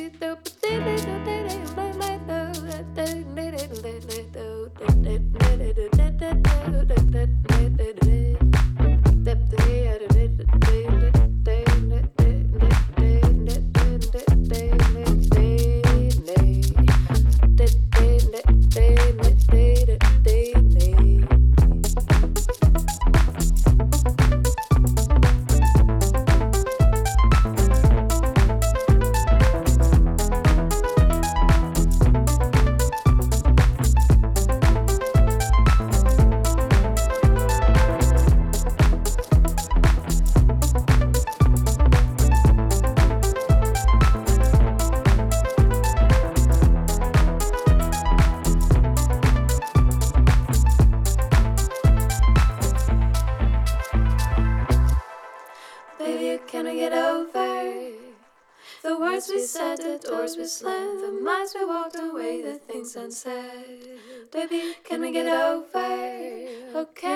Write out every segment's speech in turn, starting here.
do the doors we slammed, the miles we walked away, the things unsaid. Baby, can we get over? Okay.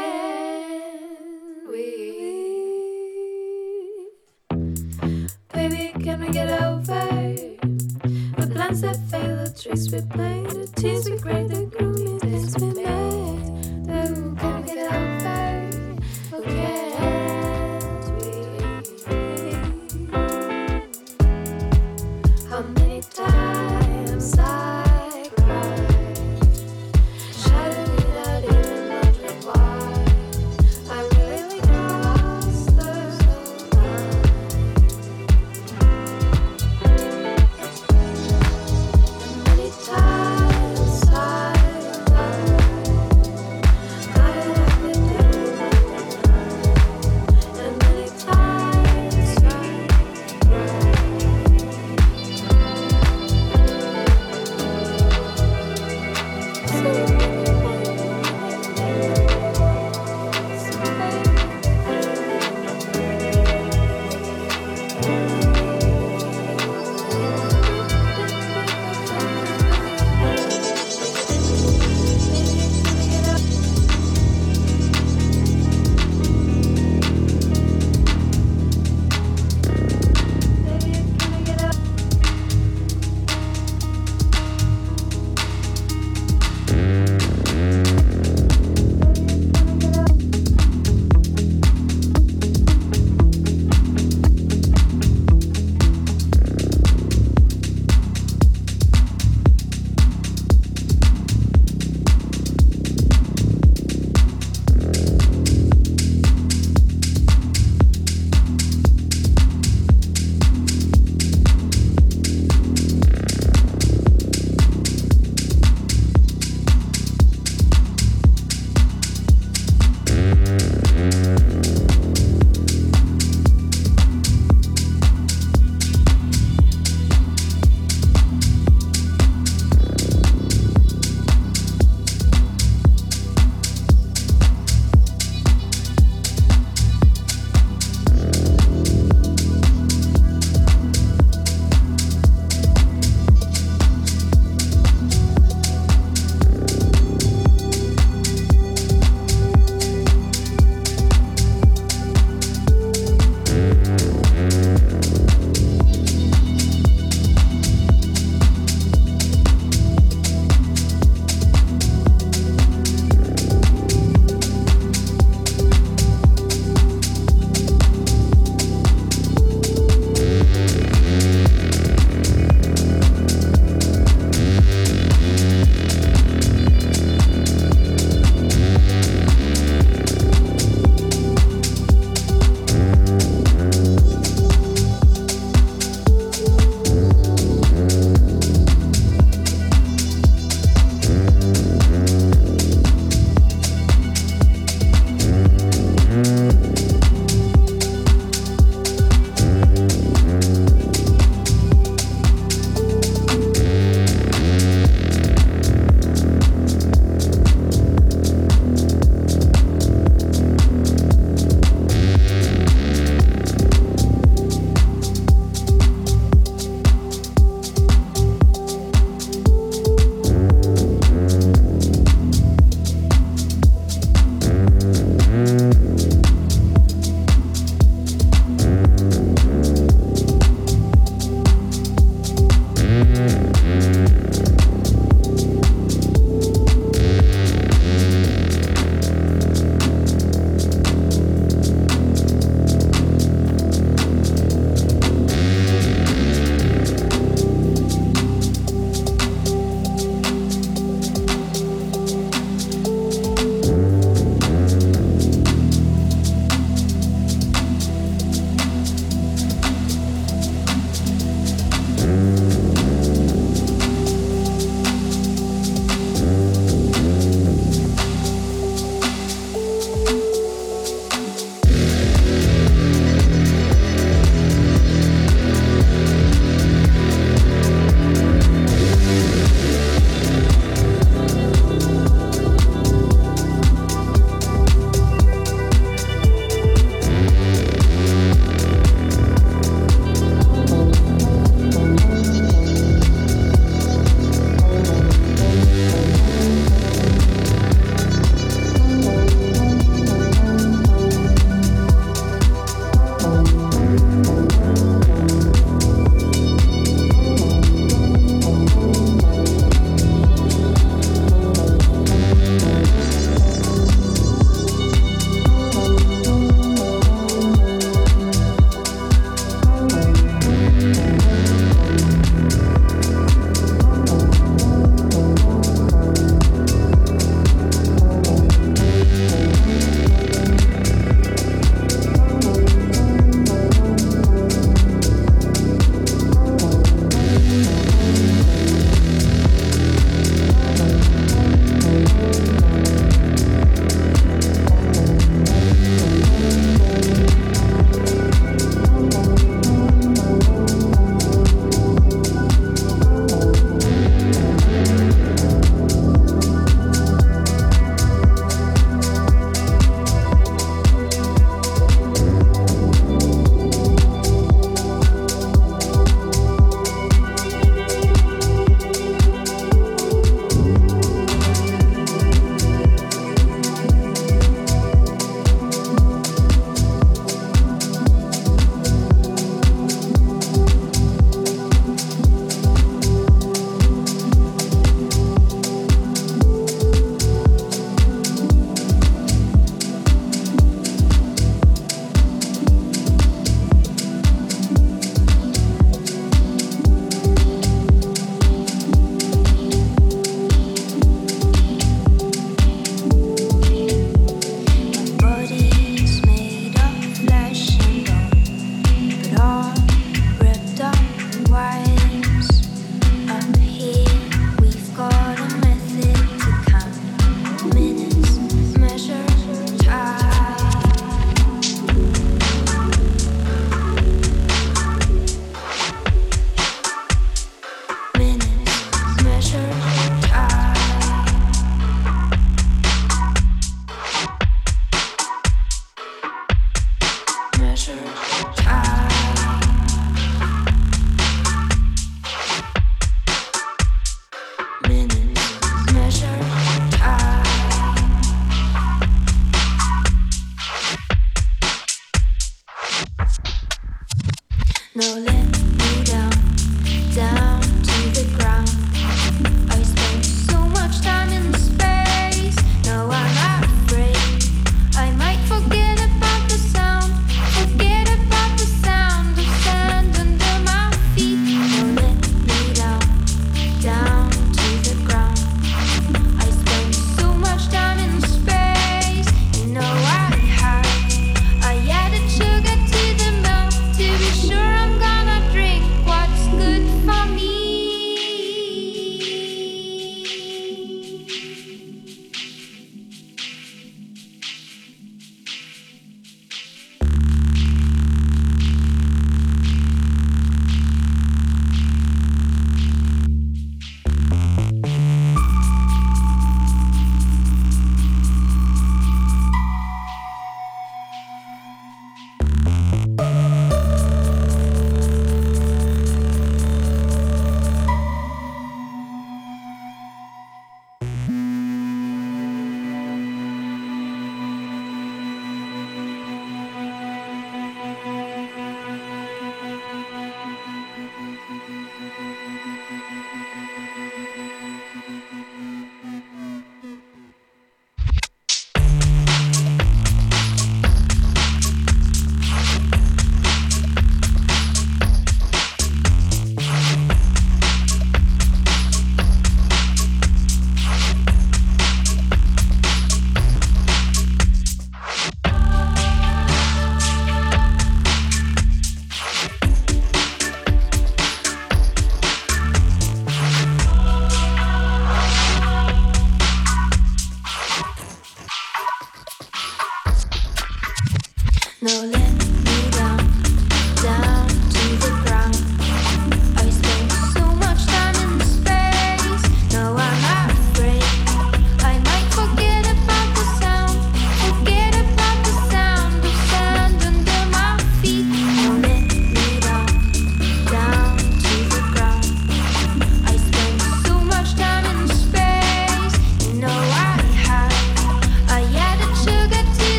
no limit.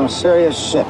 Some serious shit.